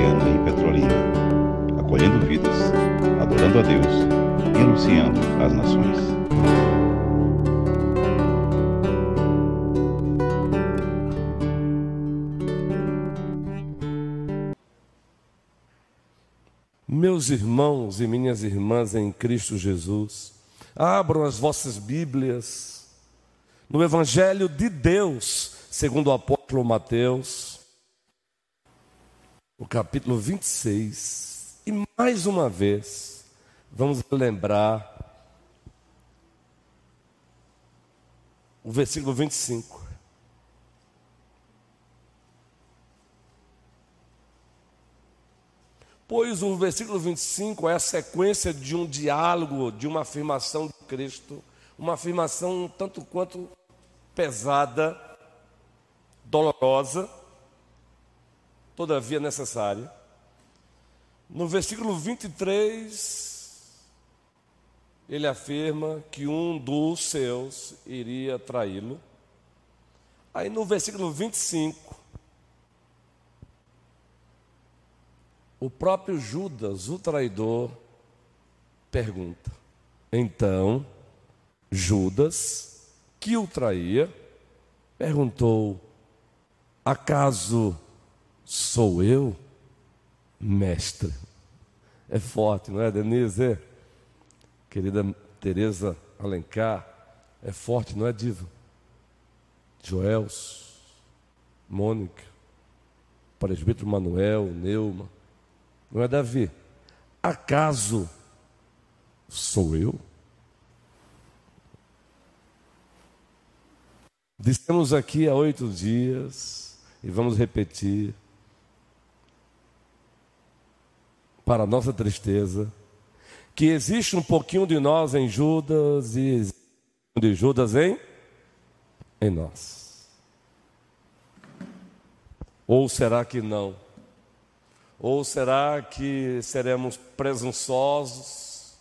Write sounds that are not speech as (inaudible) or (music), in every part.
presbiteriana em Petrolina, acolhendo vidas, adorando a Deus e anunciando as nações. Meus irmãos e minhas irmãs em Cristo Jesus, abram as vossas Bíblias no Evangelho de Deus, segundo o apóstolo Mateus o capítulo 26. E mais uma vez, vamos lembrar o versículo 25. Pois o versículo 25 é a sequência de um diálogo, de uma afirmação de Cristo, uma afirmação tanto quanto pesada, dolorosa, todavia necessária. No versículo 23, ele afirma que um dos seus iria traí-lo. Aí no versículo 25, o próprio Judas, o traidor, pergunta: Então, Judas, que o traía, perguntou: Acaso Sou eu, mestre. É forte, não é, Denise? É. Querida Tereza Alencar, é forte, não é, Diva? Joels, Mônica, presbítero Manuel, Neuma, não é Davi? Acaso sou eu? Dissemos aqui há oito dias, e vamos repetir, para nossa tristeza, que existe um pouquinho de nós em Judas e de Judas em em nós. Ou será que não? Ou será que seremos presunçosos?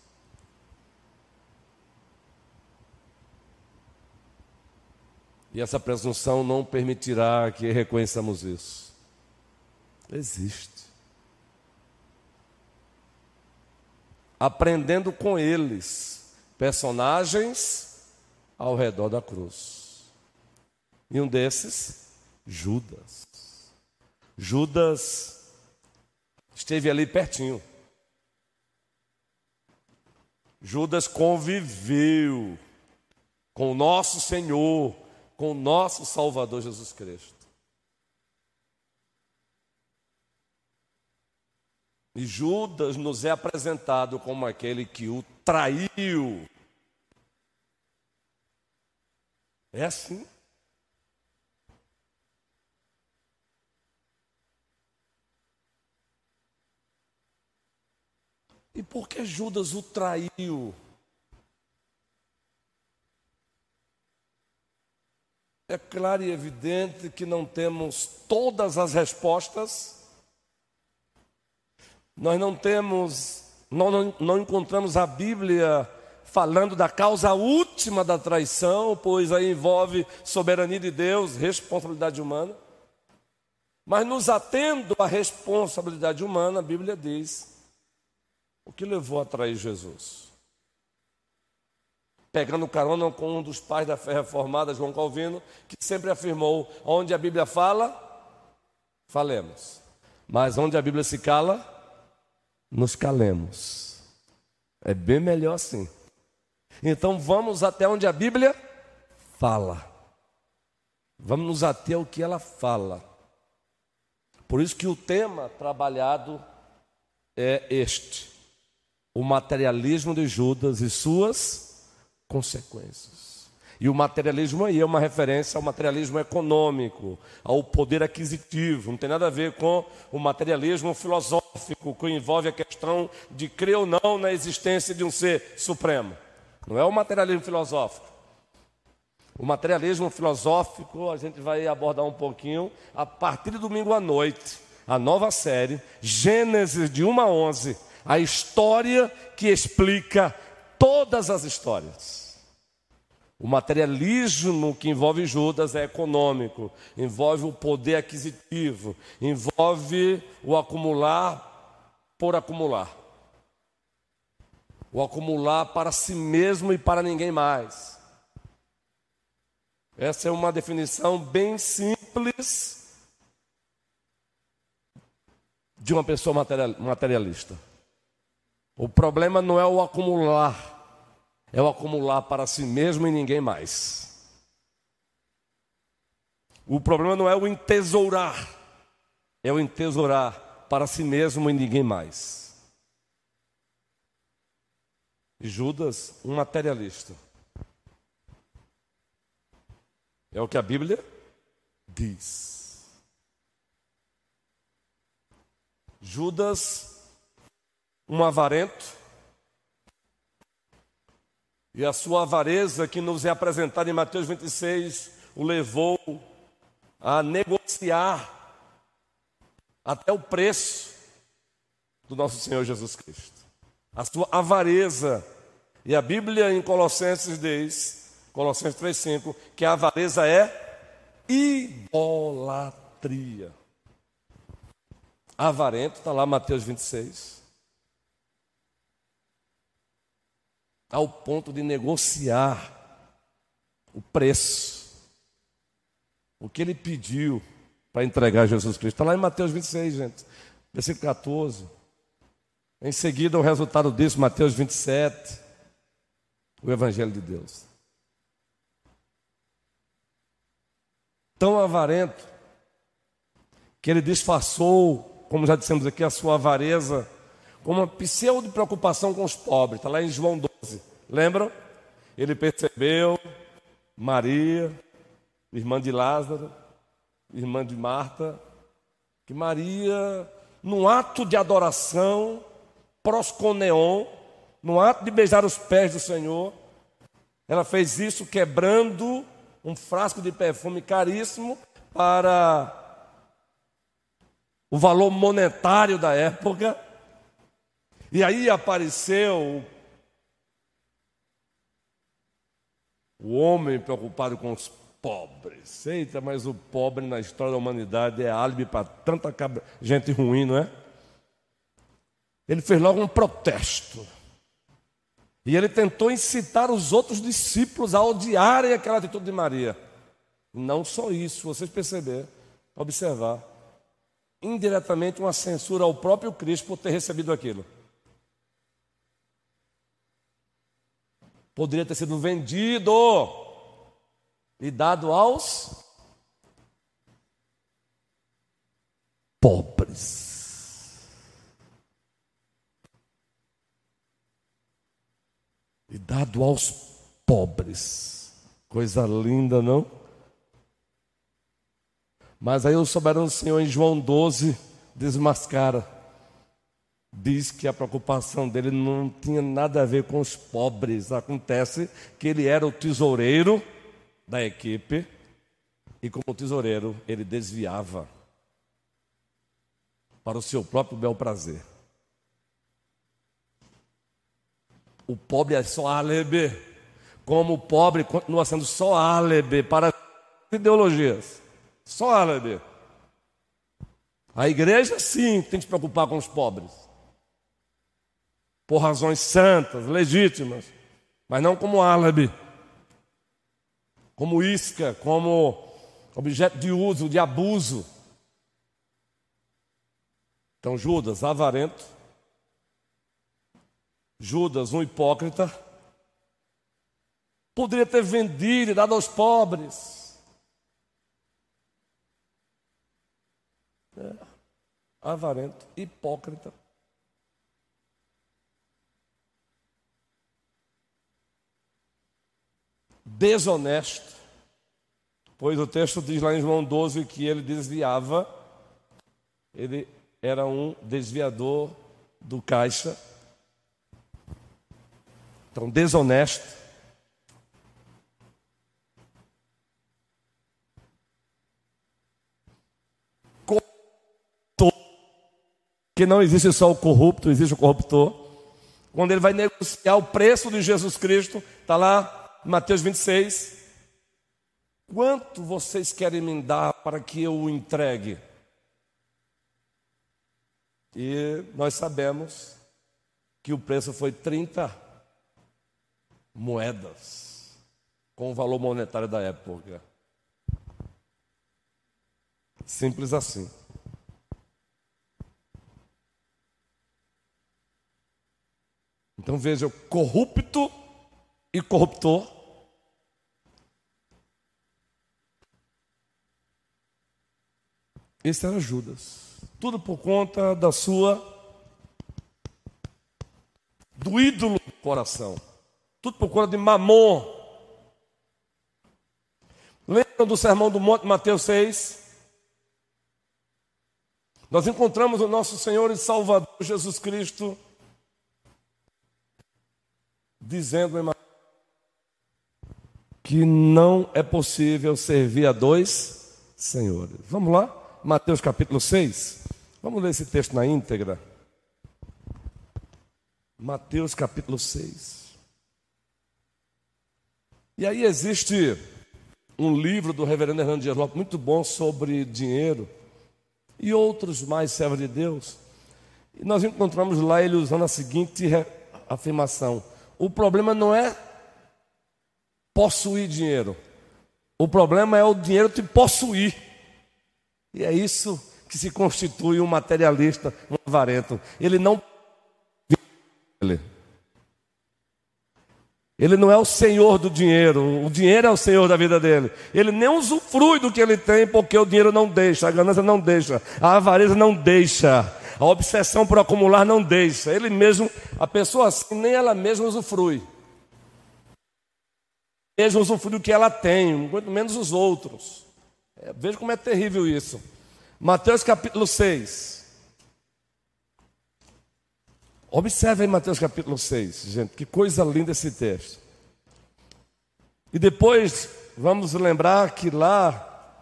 E essa presunção não permitirá que reconheçamos isso. Existe. Aprendendo com eles personagens ao redor da cruz. E um desses, Judas. Judas esteve ali pertinho. Judas conviveu com o nosso Senhor, com o nosso Salvador Jesus Cristo. E Judas nos é apresentado como aquele que o traiu. É assim. E por que Judas o traiu? É claro e evidente que não temos todas as respostas nós não temos, não, não, não encontramos a Bíblia falando da causa última da traição, pois aí envolve soberania de Deus, responsabilidade humana. Mas nos atendo à responsabilidade humana, a Bíblia diz o que levou a trair Jesus. Pegando carona com um dos pais da fé reformada, João Calvino, que sempre afirmou: onde a Bíblia fala, falemos. Mas onde a Bíblia se cala, nos calemos. É bem melhor assim. Então vamos até onde a Bíblia fala. Vamos nos ater ao que ela fala. Por isso que o tema trabalhado é este: o materialismo de Judas e suas consequências. E o materialismo aí é uma referência ao materialismo econômico, ao poder aquisitivo, não tem nada a ver com o materialismo filosófico, que envolve a questão de crer ou não na existência de um ser supremo. Não é o materialismo filosófico. O materialismo filosófico a gente vai abordar um pouquinho a partir de domingo à noite, a nova série, Gênesis de 1 a 11, a história que explica todas as histórias. O materialismo que envolve Judas é econômico, envolve o poder aquisitivo, envolve o acumular por acumular. O acumular para si mesmo e para ninguém mais. Essa é uma definição bem simples de uma pessoa materialista. O problema não é o acumular é o acumular para si mesmo e ninguém mais. O problema não é o entesourar, é o entesourar para si mesmo e ninguém mais. Judas, um materialista. É o que a Bíblia diz. Judas, um avarento, e a sua avareza, que nos é apresentada em Mateus 26, o levou a negociar até o preço do nosso Senhor Jesus Cristo. A sua avareza. E a Bíblia em Colossenses diz, Colossenses 3,5, que a avareza é idolatria. Avarento, está lá Mateus 26. Ao ponto de negociar o preço, o que ele pediu para entregar Jesus Cristo. Está lá em Mateus 26, gente, versículo 14. Em seguida, o resultado disso, Mateus 27, o Evangelho de Deus. Tão avarento, que ele disfarçou, como já dissemos aqui, a sua avareza com uma pseudo preocupação com os pobres. Está lá em João 12. Lembram? Ele percebeu Maria, irmã de Lázaro, irmã de Marta, que Maria, num ato de adoração, prosconeon, no ato de beijar os pés do Senhor, ela fez isso quebrando um frasco de perfume caríssimo para o valor monetário da época e aí apareceu o homem preocupado com os pobres. Eita, mas o pobre na história da humanidade é álibi para tanta gente ruim, não é? Ele fez logo um protesto. E ele tentou incitar os outros discípulos a odiarem aquela atitude de Maria. Não só isso, vocês perceberam, observar. Indiretamente uma censura ao próprio Cristo por ter recebido aquilo. Poderia ter sido vendido e dado aos pobres. E dado aos pobres. Coisa linda, não? Mas aí o soberano Senhor em João 12 desmascara diz que a preocupação dele não tinha nada a ver com os pobres. Acontece que ele era o tesoureiro da equipe e, como tesoureiro, ele desviava para o seu próprio bel prazer. O pobre é só álibi, como o pobre continua sendo só álibi para ideologias. Só álibi. A igreja, sim, tem que se preocupar com os pobres por razões santas, legítimas, mas não como álibi, como isca, como objeto de uso, de abuso. Então, Judas, avarento, Judas, um hipócrita, poderia ter vendido e dado aos pobres. É, avarento, hipócrita. Desonesto, pois o texto diz lá em João 12 que ele desviava, ele era um desviador do caixa. Então, desonesto. Corruptor. Que não existe só o corrupto, existe o corruptor. Quando ele vai negociar o preço de Jesus Cristo, está lá Mateus 26. Quanto vocês querem me dar para que eu o entregue? E nós sabemos que o preço foi 30 moedas, com o valor monetário da época. Simples assim. Então veja, corrupto e corruptor. Esse era Judas. Tudo por conta da sua do ídolo do coração. Tudo por conta de Mamon. Lembram do sermão do Monte Mateus 6? Nós encontramos o nosso Senhor e Salvador Jesus Cristo dizendo que não é possível servir a dois senhores. Vamos lá? Mateus capítulo 6. Vamos ler esse texto na íntegra. Mateus capítulo 6. E aí existe um livro do reverendo Hernando Dias Lopes muito bom sobre dinheiro e outros mais servos de Deus. E nós encontramos lá ele usando a seguinte afirmação: o problema não é possuir dinheiro, o problema é o dinheiro te possuir. E é isso que se constitui um materialista, um avarento. Ele não ele. Ele não é o senhor do dinheiro, o dinheiro é o senhor da vida dele. Ele nem usufrui do que ele tem, porque o dinheiro não deixa, a ganância não deixa, a avareza não deixa, a obsessão por acumular não deixa. Ele mesmo, a pessoa assim, nem ela mesma usufrui. Mesmo usufrui do que ela tem, muito menos os outros. É, veja como é terrível isso. Mateus capítulo 6. Observe aí Mateus capítulo 6, gente, que coisa linda esse texto. E depois vamos lembrar que lá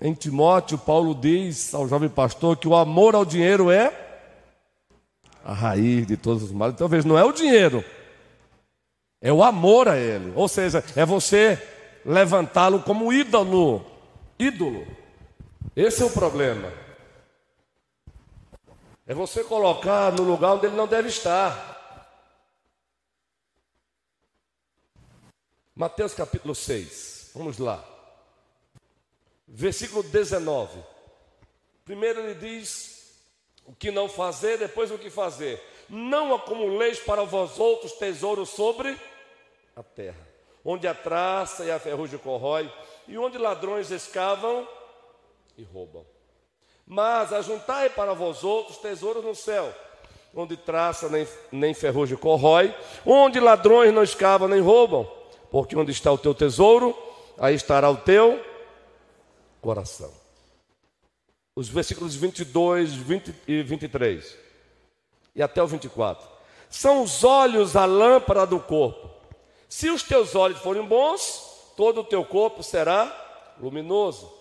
em Timóteo, Paulo diz ao jovem pastor que o amor ao dinheiro é a raiz de todos os males. Talvez então, não é o dinheiro, é o amor a ele. Ou seja, é você levantá-lo como ídolo. Ídolo. Esse é o problema. É você colocar no lugar onde ele não deve estar. Mateus capítulo 6, vamos lá. Versículo 19. Primeiro ele diz o que não fazer, depois o que fazer. Não acumuleis para vós outros tesouros sobre a terra, onde a traça e a ferrugem corrói, e onde ladrões escavam e roubam. Mas ajuntai para vós outros tesouros no céu, onde traça nem, nem ferrugem corrói, onde ladrões não escavam nem roubam, porque onde está o teu tesouro, aí estará o teu coração. Os versículos 22, 20 e 23, e até o 24. São os olhos a lâmpada do corpo. Se os teus olhos forem bons, todo o teu corpo será luminoso.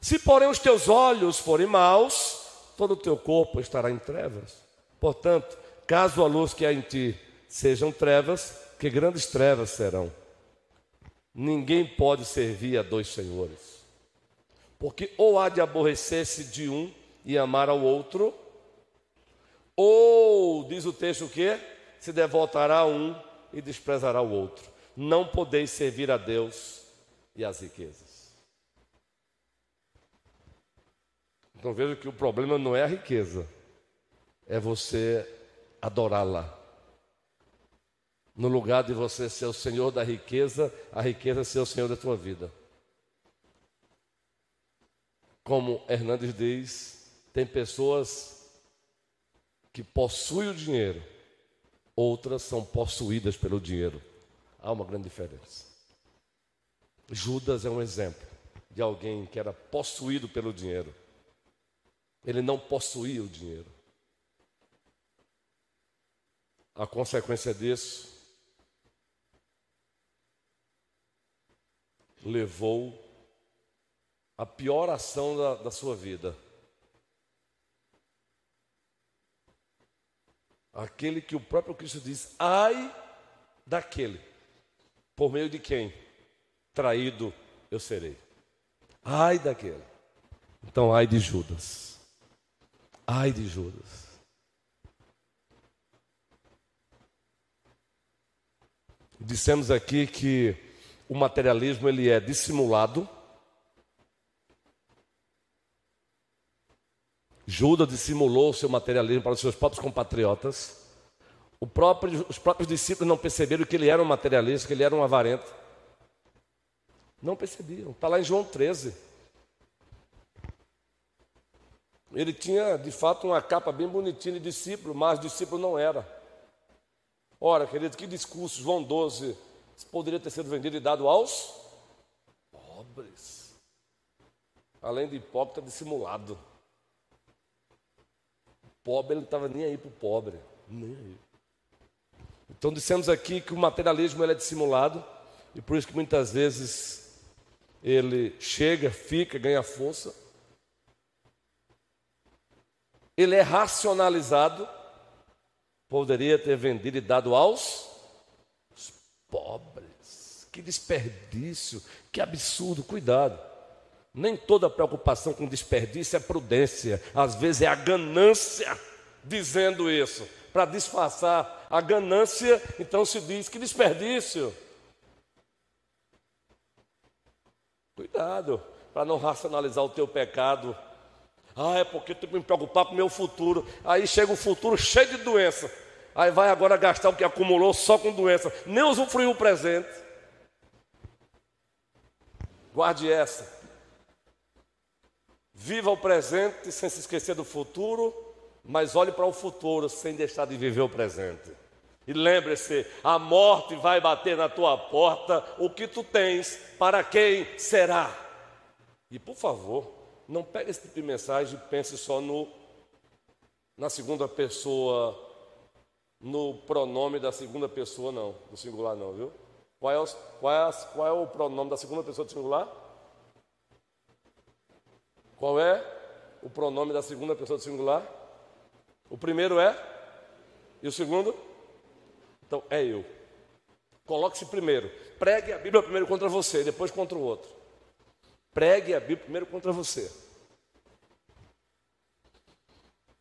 Se, porém, os teus olhos forem maus, todo o teu corpo estará em trevas. Portanto, caso a luz que há em ti sejam trevas, que grandes trevas serão. Ninguém pode servir a dois senhores, porque ou há de aborrecer-se de um e amar ao outro, ou, diz o texto o que? Se devotará a um e desprezará o outro. Não podeis servir a Deus e às riquezas. Então veja que o problema não é a riqueza, é você adorá-la. No lugar de você ser o senhor da riqueza, a riqueza ser o senhor da tua vida. Como Hernandes diz, tem pessoas que possuem o dinheiro, outras são possuídas pelo dinheiro. Há uma grande diferença. Judas é um exemplo de alguém que era possuído pelo dinheiro. Ele não possuía o dinheiro. A consequência disso levou a pior ação da, da sua vida. Aquele que o próprio Cristo diz: ai daquele Por meio de quem? Traído eu serei. Ai daquele. Então, ai de Judas. Ai de Judas. Dissemos aqui que o materialismo ele é dissimulado. Judas dissimulou seu materialismo para os seus próprios compatriotas. Próprio, os próprios discípulos não perceberam que ele era um materialista, que ele era um avarento. Não percebiam. Está lá em João 13. Ele tinha, de fato, uma capa bem bonitinha de discípulo, mas discípulo não era. Ora, querido, que discurso, João 12, poderia ter sido vendido e dado aos pobres. Além de hipócrita, dissimulado. Pobre, ele não estava nem aí para o pobre. Nem aí. Então, dissemos aqui que o materialismo ele é dissimulado, e por isso que muitas vezes ele chega, fica, ganha força. Ele é racionalizado, poderia ter vendido e dado aos pobres. Que desperdício, que absurdo, cuidado. Nem toda preocupação com desperdício é prudência, às vezes é a ganância dizendo isso. Para disfarçar a ganância, então se diz que desperdício. Cuidado para não racionalizar o teu pecado. Ah, é porque tenho que me preocupar com o meu futuro. Aí chega o futuro cheio de doença. Aí vai agora gastar o que acumulou só com doença. Nem usufruiu o presente. Guarde essa. Viva o presente sem se esquecer do futuro, mas olhe para o futuro sem deixar de viver o presente. E lembre-se: a morte vai bater na tua porta, o que tu tens, para quem será? E por favor, não pegue esse tipo de mensagem e pense só no, na segunda pessoa, no pronome da segunda pessoa, não, do singular, não, viu? Qual é, o, qual, é, qual é o pronome da segunda pessoa do singular? Qual é o pronome da segunda pessoa do singular? O primeiro é? E o segundo? Então, é eu. Coloque-se primeiro. Pregue a Bíblia primeiro contra você, depois contra o outro. Pregue a Bíblia primeiro contra você.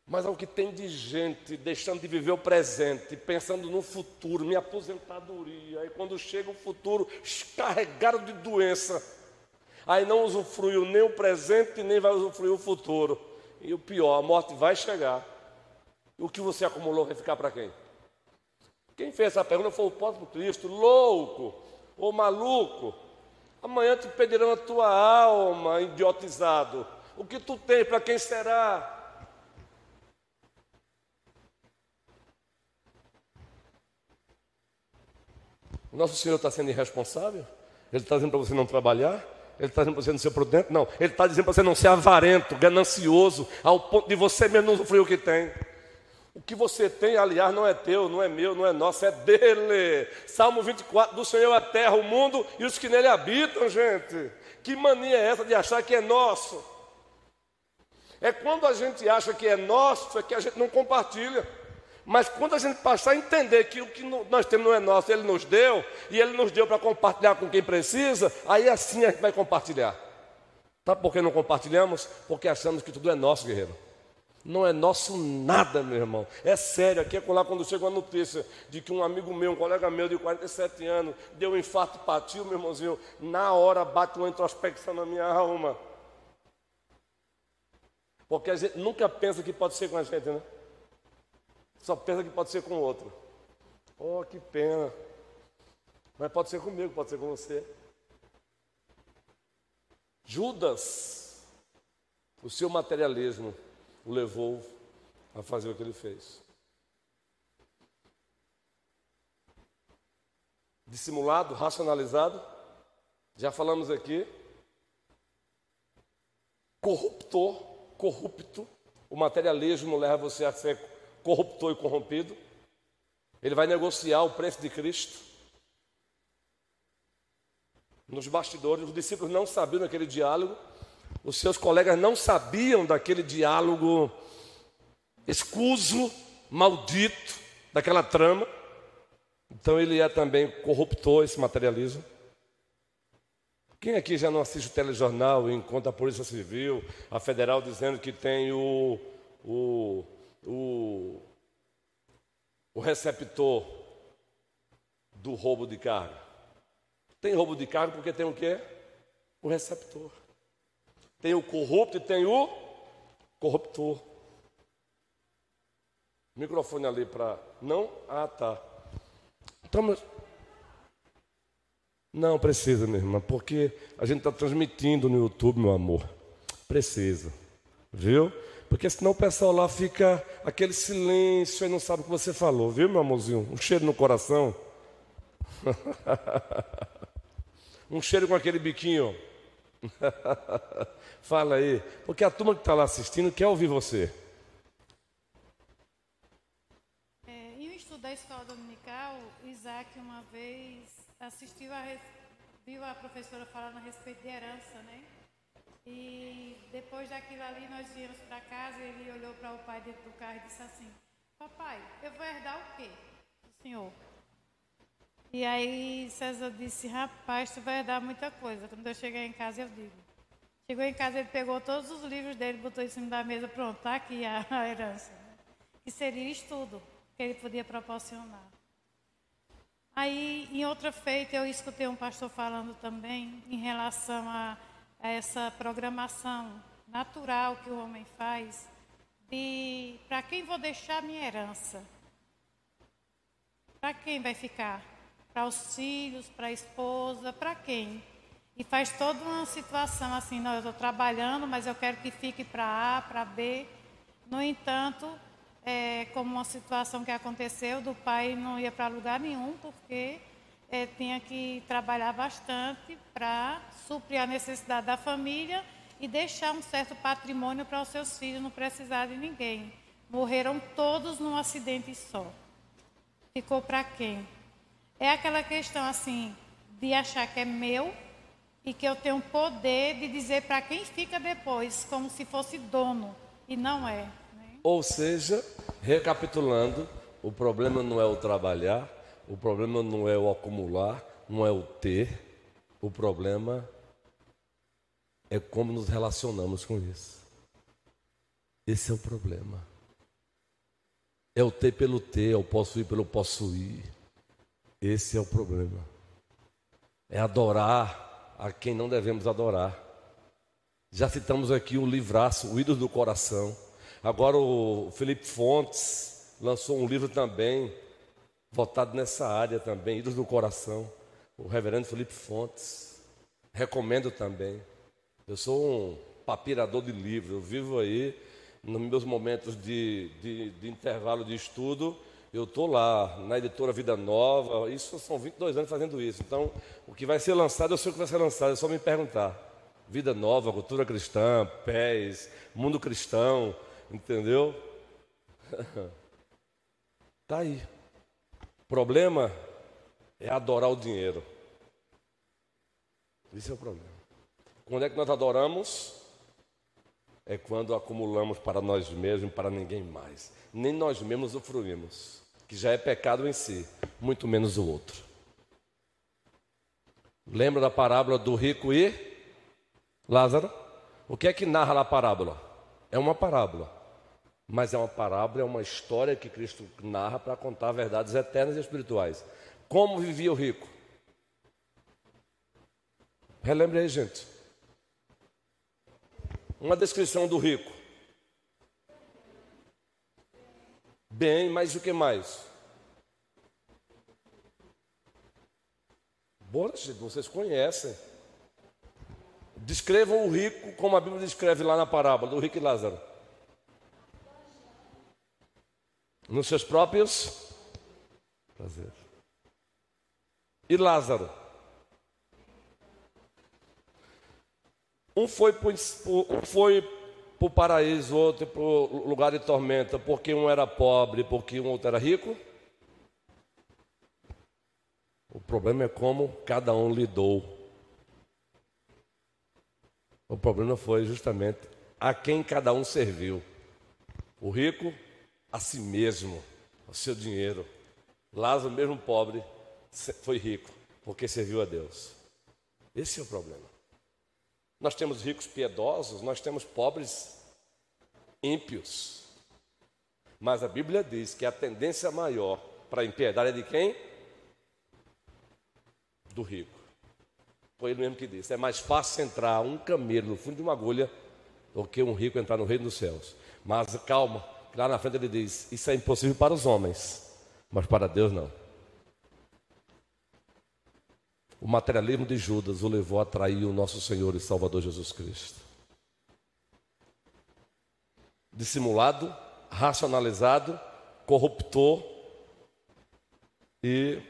Mas ao que tem de gente deixando de viver o presente, pensando no futuro, minha aposentadoria, aí quando chega o futuro, carregado de doença, aí não usufruiu nem o presente, nem vai usufruir o futuro. E o pior, a morte vai chegar. O que você acumulou vai ficar para quem? Quem fez essa pergunta foi o próprio Cristo, louco ou maluco. Amanhã te pedirão a tua alma, idiotizado. O que tu tem, para quem será? O nosso Senhor está sendo irresponsável? Ele está dizendo para você não trabalhar? Ele está dizendo para você não ser prudente? Não. Ele está dizendo para você não ser avarento, ganancioso, ao ponto de você mesmo não sofrer o que tem. O que você tem, aliás, não é teu, não é meu, não é nosso, é dele. Salmo 24: Do Senhor é a terra, o mundo e os que nele habitam, gente. Que mania é essa de achar que é nosso? É quando a gente acha que é nosso, é que a gente não compartilha. Mas quando a gente passar a entender que o que nós temos não é nosso, Ele nos deu, e Ele nos deu para compartilhar com quem precisa, aí assim a gente vai compartilhar. Sabe por que não compartilhamos? Porque achamos que tudo é nosso, guerreiro. Não é nosso nada, meu irmão. É sério, aqui é lá quando chega uma notícia de que um amigo meu, um colega meu de 47 anos, deu um infarto patil, meu irmãozinho, na hora bate uma introspecção na minha alma. Porque a gente nunca pensa que pode ser com a gente, né? Só pensa que pode ser com outro. Oh, que pena. Mas pode ser comigo, pode ser com você. Judas, o seu materialismo o levou a fazer o que ele fez. Dissimulado, racionalizado, já falamos aqui. Corruptor, corrupto, o materialismo leva você a ser corruptor e corrompido. Ele vai negociar o preço de Cristo. Nos bastidores, os discípulos não sabiam daquele diálogo, os seus colegas não sabiam daquele diálogo escuso, maldito, daquela trama. Então ele é também corruptor, esse materialismo. Quem aqui já não assiste o telejornal e encontra a Polícia Civil, a Federal dizendo que tem o, o, o, o receptor do roubo de carga? Tem roubo de carga porque tem o quê? O receptor. Tem o corrupto e tem o corruptor. Microfone ali para. Não? Ah, tá. Então, mas... Não precisa, minha irmã, porque a gente está transmitindo no YouTube, meu amor. Precisa. Viu? Porque senão o pessoal lá fica aquele silêncio e não sabe o que você falou, viu, meu amorzinho? Um cheiro no coração. (laughs) um cheiro com aquele biquinho. (laughs) Fala aí. Porque a turma que está lá assistindo quer ouvir você. É, em um estudo da escola dominical, Isaac uma vez assistiu a viu a professora falando a respeito de herança, né? E depois daquilo ali nós viemos para casa ele olhou para o pai dentro do carro e disse assim: Papai, eu vou herdar o quê? O senhor. E aí César disse: Rapaz, tu vai herdar muita coisa. Quando eu chegar em casa, eu digo. Chegou em casa, ele pegou todos os livros dele, botou em cima da mesa, pronto, tá aqui a, (laughs) herança. Que seria estudo que ele podia proporcionar. Aí, em outra feita, eu escutei um pastor falando também em relação a essa programação natural que o homem faz de para quem vou deixar minha herança? Para quem vai ficar? Para os filhos, para a esposa, para quem? E faz toda uma situação assim, não, eu estou trabalhando, mas eu quero que fique para A, para B. No entanto, é, como uma situação que aconteceu, do pai não ia para lugar nenhum, porque é, tinha que trabalhar bastante para suprir a necessidade da família e deixar um certo patrimônio para os seus filhos, não precisar de ninguém. Morreram todos num acidente só. Ficou para quem? É aquela questão assim, de achar que é meu e que eu tenho poder de dizer para quem fica depois, como se fosse dono, e não é. Ou seja, recapitulando, o problema não é o trabalhar, o problema não é o acumular, não é o ter, o problema é como nos relacionamos com isso. Esse é o problema. É o ter pelo ter, é o possuir pelo possuir. Esse é o problema. É adorar a quem não devemos adorar. Já citamos aqui o livraço, o ídolo do coração. Agora o Felipe Fontes lançou um livro também, votado nessa área também, Ídolos do Coração. O reverendo Felipe Fontes. Recomendo também. Eu sou um papirador de livros, eu vivo aí, nos meus momentos de, de, de intervalo de estudo, eu estou lá na editora Vida Nova, isso são 22 anos fazendo isso. Então, o que vai ser lançado, eu sei o que vai ser lançado, é só me perguntar. Vida Nova, Cultura Cristã, Pés, Mundo Cristão, Entendeu? (laughs) Tá aí. Problema é adorar o dinheiro. Esse é o problema. Quando é que nós adoramos? É quando acumulamos para nós mesmos e para ninguém mais. Nem nós mesmos usufruímos, que já é pecado em si, muito menos o outro. Lembra da parábola do rico e Lázaro? O que é que narra a parábola? É uma parábola. Mas é uma parábola, é uma história que Cristo narra para contar verdades eternas e espirituais. Como vivia o rico? Relembre aí, gente. Uma descrição do rico. Bem, mas o que mais? Boa, gente, vocês conhecem. Descrevam o rico como a Bíblia descreve lá na parábola do rico e Lázaro. Nos seus próprios prazeres. E Lázaro? Um foi para o paraíso, outro para o lugar de tormenta, porque um era pobre, porque um outro era rico. O problema é como cada um lidou. O problema foi justamente a quem cada um serviu. O rico a si mesmo, ao seu dinheiro. Lázaro, mesmo pobre, foi rico, porque serviu a Deus. Esse é o problema. Nós temos ricos piedosos, nós temos pobres ímpios. Mas a Bíblia diz que a tendência maior para a impiedade é de quem? Do rico. Foi ele mesmo que disse: é mais fácil entrar um camelo no fundo de uma agulha do que um rico entrar no reino dos céus. Mas calma, lá na frente ele diz: Isso é impossível para os homens, mas para Deus não. O materialismo de Judas o levou a trair o nosso Senhor e Salvador Jesus Cristo. Dissimulado, racionalizado, corruptor e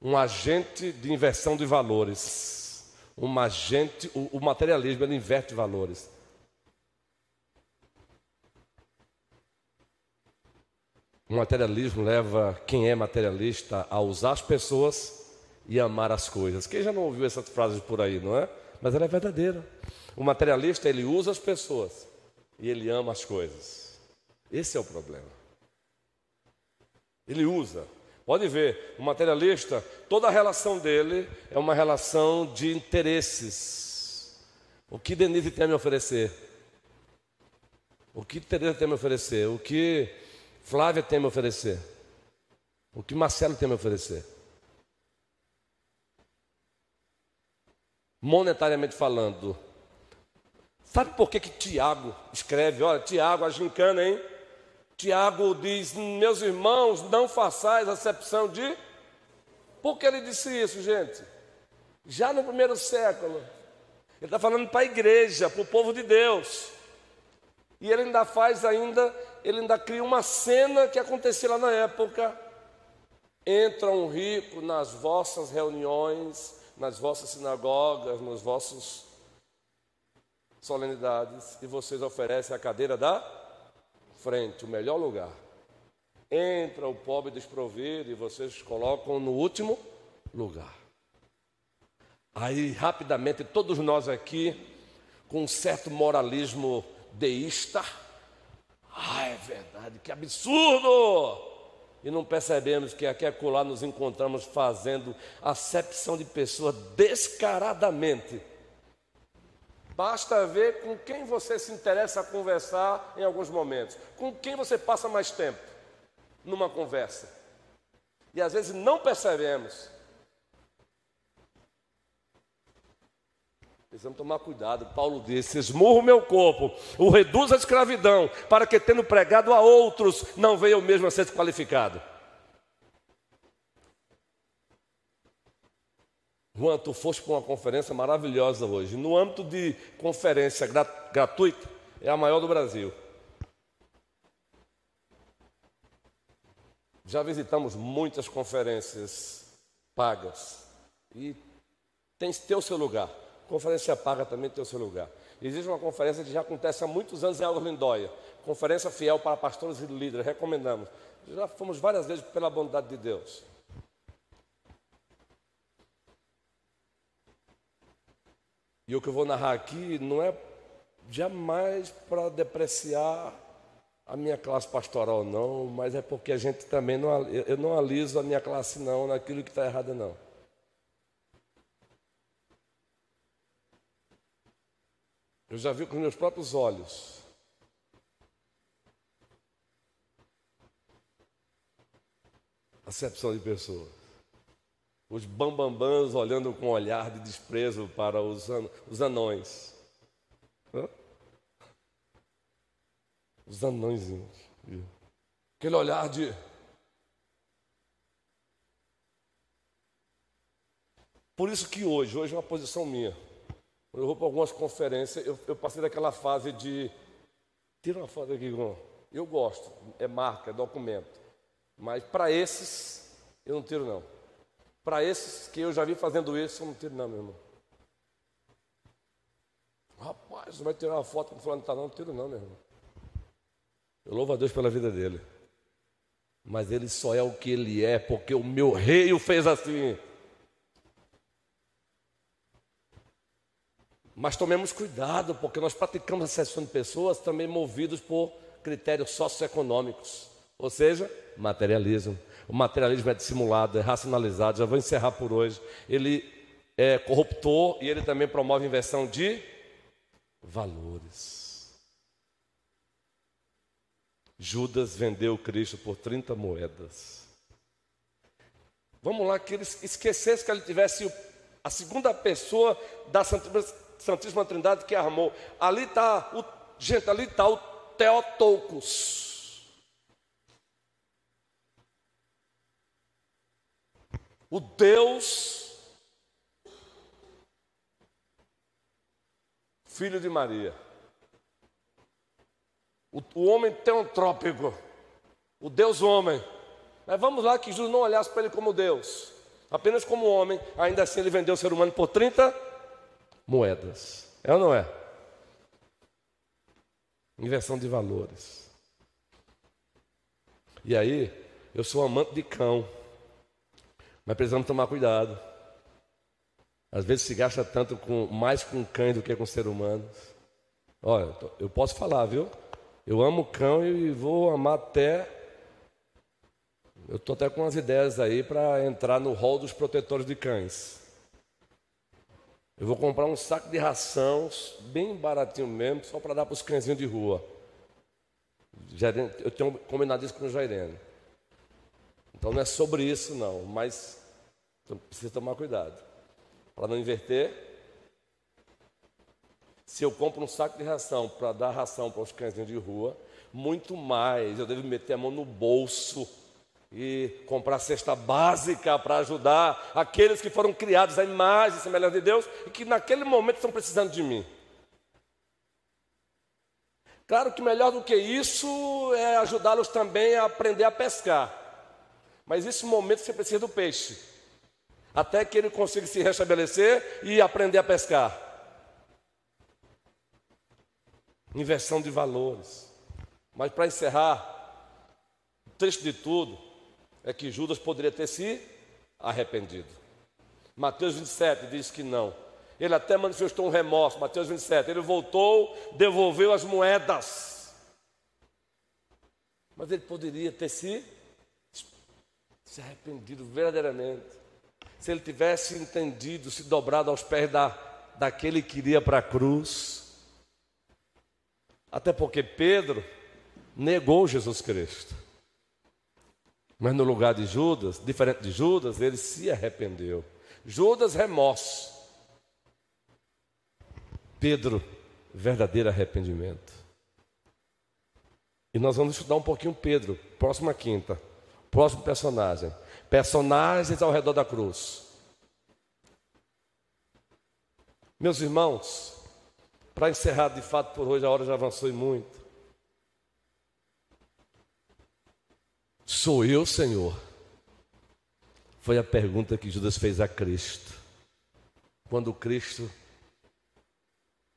um agente de inversão de valores. Um agente, o, o materialismo ele inverte valores. O materialismo leva quem é materialista a usar as pessoas e amar as coisas. Quem já não ouviu essas frases por aí, não é? Mas ela é verdadeira. O materialista, ele usa as pessoas e ele ama as coisas. Esse é o problema. Ele usa. Pode ver, o materialista, toda a relação dele é uma relação de interesses. O que Denise tem a me oferecer? O que Tereza tem a me oferecer? O que Flávia tem a me oferecer? O que Marcelo tem a me oferecer? Monetariamente falando, sabe por que, que Tiago escreve? Olha, Tiago, a gincana, hein? Tiago diz: Meus irmãos, não façais acepção de. Por que ele disse isso, gente? Já no primeiro século. Ele está falando para a igreja, para o povo de Deus. E ele ainda faz ainda, ele ainda cria uma cena que acontecia lá na época. Entra um rico nas vossas reuniões, nas vossas sinagogas, nos vossos solenidades, e vocês oferecem a cadeira da frente, o melhor lugar. Entra o pobre desprovido e vocês colocam no último lugar. Aí, rapidamente, todos nós aqui, com um certo moralismo deísta. Ah, é verdade, que absurdo! E não percebemos que aqui acolá nos encontramos fazendo acepção de pessoa descaradamente. Basta ver com quem você se interessa a conversar em alguns momentos, com quem você passa mais tempo numa conversa. E às vezes não percebemos Precisamos tomar cuidado. Paulo disse: esmurro o meu corpo, o reduz à escravidão, para que, tendo pregado a outros, não venha o mesmo a ser desqualificado. Juan, tu foste para uma conferência maravilhosa hoje. No âmbito de conferência gratuita, é a maior do Brasil. Já visitamos muitas conferências pagas. E tem que ter o seu lugar. Conferência paga também tem o seu lugar. Existe uma conferência que já acontece há muitos anos em Águas Lindóia. Conferência fiel para pastores e líderes. Recomendamos. Já fomos várias vezes pela bondade de Deus. E o que eu vou narrar aqui não é jamais para depreciar a minha classe pastoral, não, mas é porque a gente também não, eu não aliso a minha classe, não, naquilo que está errado, não. Eu já vi com meus próprios olhos. Acepção de pessoas. Os bambambãs olhando com um olhar de desprezo para os, an os anões. Hã? Os anõezinhos. Aquele olhar de. Por isso que hoje, hoje é uma posição minha. Quando eu vou para algumas conferências, eu, eu passei daquela fase de. Tira uma foto aqui, com. Eu gosto, é marca, é documento. Mas para esses, eu não tiro, não. Para esses que eu já vi fazendo isso, eu não tiro, não, meu irmão. Rapaz, você vai tirar uma foto com fulano está não, não tiro, não, meu irmão. Eu louvo a Deus pela vida dele. Mas ele só é o que ele é, porque o meu rei o fez assim. Mas tomemos cuidado, porque nós praticamos a sessão de pessoas também movidos por critérios socioeconômicos, ou seja, materialismo. O materialismo é dissimulado, é racionalizado. Já vou encerrar por hoje. Ele é corruptor e ele também promove inversão de valores. Judas vendeu Cristo por 30 moedas. Vamos lá, que ele esquecesse que ele tivesse a segunda pessoa da Santíssima Trindade que armou. Ali está o gente, ali está o Teotocos. O Deus Filho de Maria. O, o homem teotrópico. O Deus homem. Mas vamos lá que Jesus não olhasse para ele como Deus, apenas como homem. Ainda assim ele vendeu o ser humano por 30 moedas. É ou não é? Inversão de valores. E aí, eu sou amante de cão, mas precisamos tomar cuidado. Às vezes se gasta tanto com mais com cães do que com ser humano. Olha, eu posso falar, viu? Eu amo cão e vou amar até. Eu estou até com umas ideias aí para entrar no rol dos protetores de cães. Eu vou comprar um saco de ração, bem baratinho mesmo, só para dar para os cãezinhos de rua. Eu tenho combinado isso com o Jairene. Então não é sobre isso não, mas precisa tomar cuidado. Para não inverter. Se eu compro um saco de ração para dar ração para os cãezinhos de rua, muito mais eu devo meter a mão no bolso e comprar cesta básica para ajudar aqueles que foram criados à imagem e semelhança de Deus e que naquele momento estão precisando de mim. Claro que melhor do que isso é ajudá-los também a aprender a pescar. Mas nesse momento você precisa do peixe, até que ele consiga se restabelecer e aprender a pescar. Inversão de valores. Mas para encerrar, trecho de tudo, é que Judas poderia ter se arrependido. Mateus 27 diz que não. Ele até manifestou um remorso, Mateus 27. Ele voltou, devolveu as moedas. Mas ele poderia ter se, se arrependido verdadeiramente. Se ele tivesse entendido, se dobrado aos pés da, daquele que iria para a cruz. Até porque Pedro negou Jesus Cristo. Mas no lugar de Judas, diferente de Judas, ele se arrependeu. Judas, remorso. Pedro, verdadeiro arrependimento. E nós vamos estudar um pouquinho Pedro, próxima quinta. Próximo personagem. Personagens ao redor da cruz. Meus irmãos, para encerrar de fato por hoje, a hora já avançou e muito. Sou eu, Senhor? Foi a pergunta que Judas fez a Cristo. Quando Cristo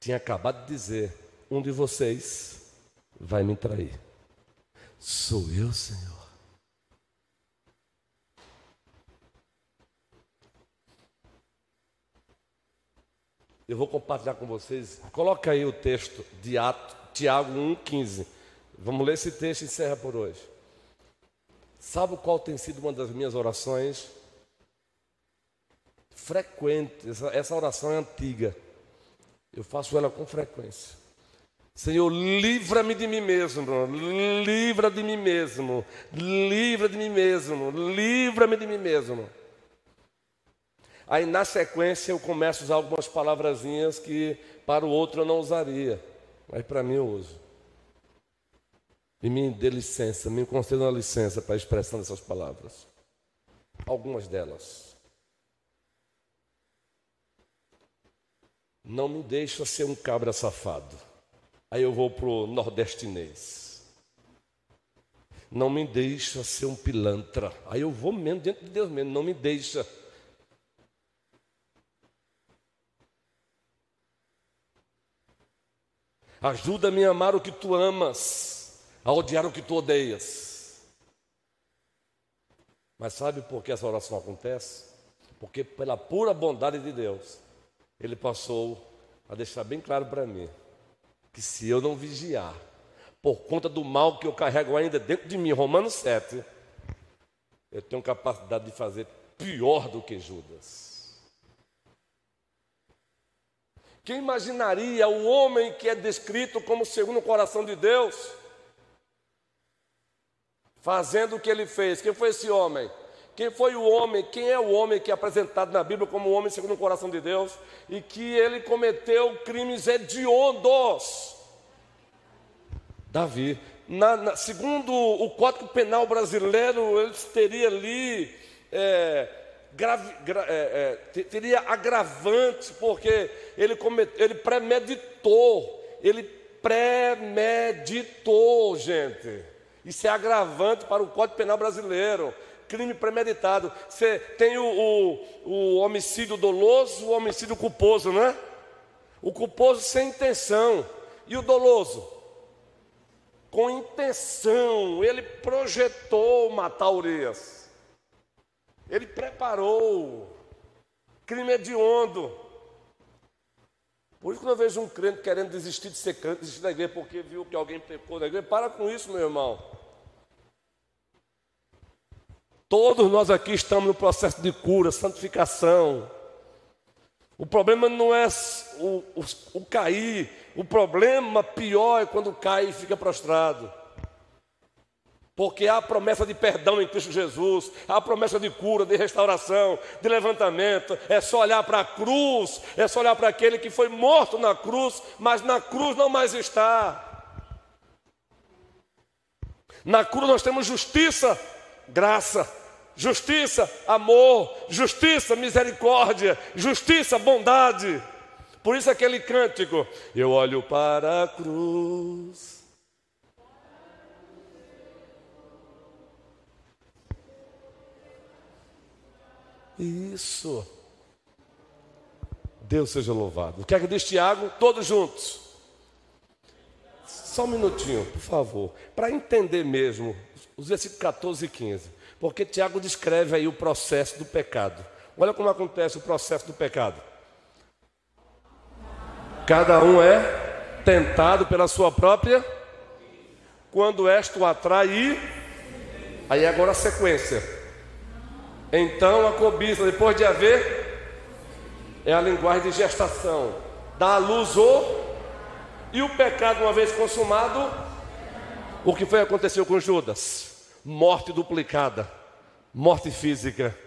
tinha acabado de dizer: Um de vocês vai me trair. Sou eu, Senhor. Eu vou compartilhar com vocês. Coloca aí o texto de Ato, Tiago 1,15. Vamos ler esse texto e encerra por hoje. Sabe qual tem sido uma das minhas orações? Frequente, essa, essa oração é antiga. Eu faço ela com frequência. Senhor, livra-me de mim mesmo, livra de mim mesmo, livra de mim mesmo, livra-me de mim mesmo. Aí na sequência eu começo a usar algumas palavrazinhas que para o outro eu não usaria, mas para mim eu uso. E me dê licença, me conceda uma licença para a expressão dessas palavras. Algumas delas. Não me deixa ser um cabra safado. Aí eu vou para o nordestinês. Não me deixa ser um pilantra. Aí eu vou mesmo dentro de Deus mesmo. Não me deixa. Ajuda-me a amar o que tu amas a odiar o que tu odeias. Mas sabe por que essa oração acontece? Porque pela pura bondade de Deus, Ele passou a deixar bem claro para mim que se eu não vigiar, por conta do mal que eu carrego ainda dentro de mim, Romanos 7, eu tenho capacidade de fazer pior do que Judas. Quem imaginaria o homem que é descrito como segundo o coração de Deus, fazendo o que ele fez? Quem foi esse homem? Quem foi o homem? Quem é o homem que é apresentado na Bíblia como o homem segundo o coração de Deus e que ele cometeu crimes hediondos? Davi. Na, na, segundo o Código Penal brasileiro, ele teria ali é, grave, gra, é, é, teria agravante, porque ele, comete, ele premeditou, ele premeditou, gente. Isso é agravante para o Código Penal brasileiro crime premeditado. Você tem o, o, o homicídio doloso, o homicídio culposo, né? O culposo sem intenção. E o doloso? Com intenção. Ele projetou matar Urias. Ele preparou. Crime hediondo. Por isso, quando eu vejo um crente querendo desistir de ser crente, desistir da igreja porque viu que alguém pecou na igreja, para com isso, meu irmão. Todos nós aqui estamos no processo de cura, santificação. O problema não é o, o, o cair, o problema pior é quando cai e fica prostrado. Porque há a promessa de perdão em Cristo Jesus, há a promessa de cura, de restauração, de levantamento. É só olhar para a cruz, é só olhar para aquele que foi morto na cruz, mas na cruz não mais está. Na cruz nós temos justiça, graça justiça, amor, justiça, misericórdia, justiça, bondade. Por isso aquele cântico, eu olho para a cruz. Isso. Deus seja louvado. O que é que diz Tiago? Todos juntos. Só um minutinho, por favor, para entender mesmo os versículos 14 e 15. Porque Tiago descreve aí o processo do pecado. Olha como acontece o processo do pecado. Cada um é tentado pela sua própria. Quando esta o atrai, aí agora a sequência. Então a cobiça, depois de haver, é a linguagem de gestação. Dá a luz o. E o pecado, uma vez consumado, o que foi aconteceu com Judas? morte duplicada, morte física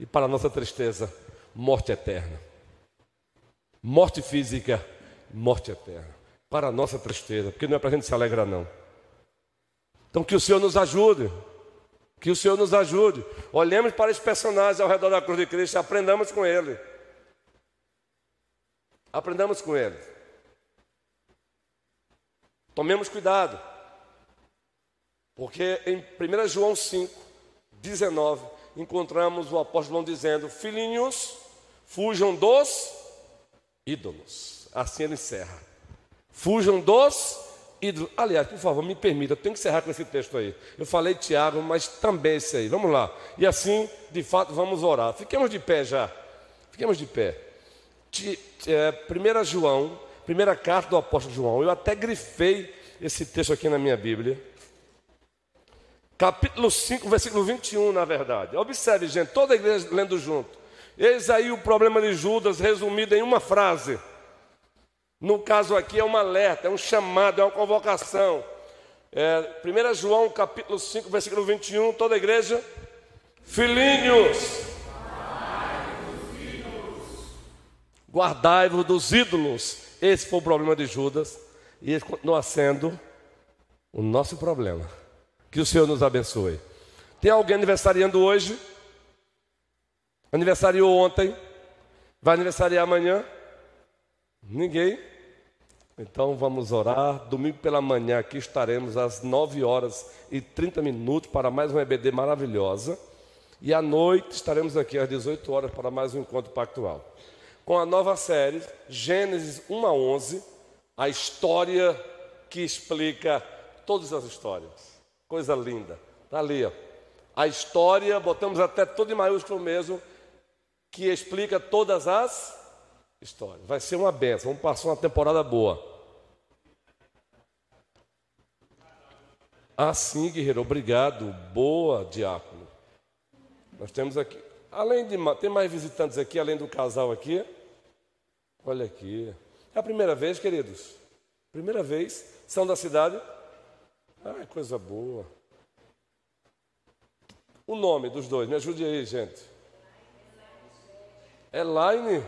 e, para nossa tristeza, morte eterna. Morte física, morte eterna. Para nossa tristeza, porque não é para a gente se alegrar, não. Então, que o Senhor nos ajude. Que o Senhor nos ajude. Olhemos para esse personagem ao redor da cruz de Cristo e aprendamos com ele. Aprendamos com ele. Tomemos cuidado. Porque em 1 João 5, 19, encontramos o apóstolo dizendo: Filhinhos, fujam dos ídolos. Assim ele encerra. Fujam dos ídolos. Aliás, por favor, me permita, eu tenho que encerrar com esse texto aí. Eu falei Tiago, mas também esse aí. Vamos lá. E assim, de fato, vamos orar. Fiquemos de pé já. Fiquemos de pé. 1 é, João, primeira carta do apóstolo João. Eu até grifei esse texto aqui na minha Bíblia capítulo 5, versículo 21, na verdade. Observe, gente, toda a igreja lendo junto. Eis aí o problema de Judas resumido em uma frase. No caso aqui é um alerta, é um chamado, é uma convocação. É, 1 João capítulo 5, versículo 21, toda a igreja. Filhinhos, guardai-vos dos ídolos. Esse foi o problema de Judas e esse continua sendo o nosso problema. Que o Senhor nos abençoe. Tem alguém aniversariando hoje? Aniversariou ontem? Vai aniversariar amanhã? Ninguém? Então vamos orar. Domingo pela manhã aqui estaremos às 9 horas e 30 minutos para mais uma EBD maravilhosa. E à noite estaremos aqui às 18 horas para mais um encontro pactual. Com a nova série, Gênesis 1 a 11, a história que explica todas as histórias. Coisa linda. Está ali, ó. A história, botamos até tudo em maiúsculo mesmo, que explica todas as histórias. Vai ser uma benção. Vamos passar uma temporada boa. Ah, sim, guerreiro. Obrigado. Boa, diácono. Nós temos aqui, além de tem mais visitantes aqui, além do casal aqui. Olha aqui. É a primeira vez, queridos? Primeira vez. São da cidade? Ah, coisa boa. O nome dos dois, me ajude aí, gente. Elaine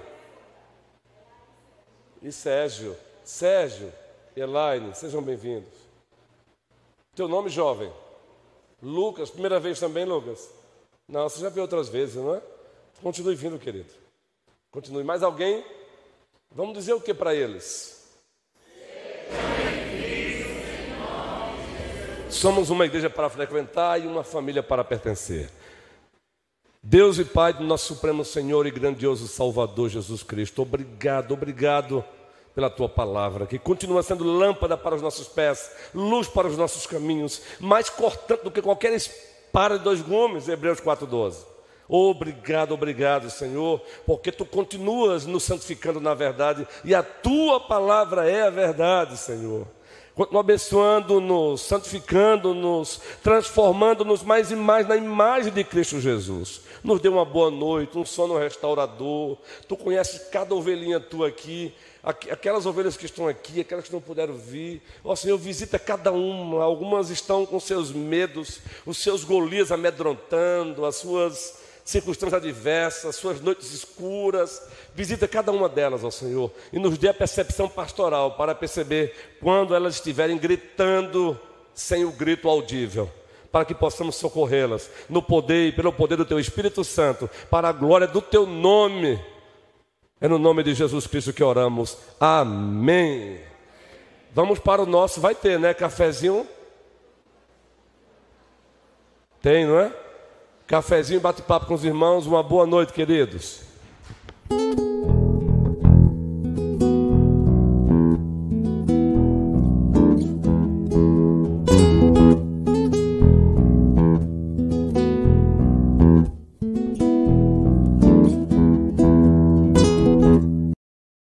e Sérgio. Sérgio e Elaine, sejam bem-vindos. Teu nome, jovem? Lucas, primeira vez também, Lucas? Não, você já viu outras vezes, não é? Continue vindo, querido. Continue. Mais alguém? Vamos dizer o que para eles? Somos uma igreja para frequentar e uma família para pertencer. Deus e Pai do nosso Supremo Senhor e grandioso Salvador Jesus Cristo, obrigado, obrigado pela tua palavra, que continua sendo lâmpada para os nossos pés, luz para os nossos caminhos, mais cortante do que qualquer espada de dois gumes, Hebreus 4,12. Obrigado, obrigado, Senhor, porque tu continuas nos santificando na verdade e a tua palavra é a verdade, Senhor. Continua abençoando-nos, santificando-nos, transformando-nos mais e mais na imagem de Cristo Jesus. Nos dê uma boa noite, um sono restaurador. Tu conheces cada ovelhinha tua aqui, aquelas ovelhas que estão aqui, aquelas que não puderam vir. Ó Senhor, visita cada uma. Algumas estão com seus medos, os seus Golias amedrontando, as suas circunstâncias adversas, suas noites escuras. Visita cada uma delas, ó Senhor, e nos dê a percepção pastoral para perceber quando elas estiverem gritando sem o grito audível, para que possamos socorrê-las no poder e pelo poder do Teu Espírito Santo, para a glória do Teu nome. É no nome de Jesus Cristo que oramos. Amém. Vamos para o nosso, vai ter, né? Cafezinho. Tem, não é? Cafezinho, bate-papo com os irmãos. Uma boa noite, queridos.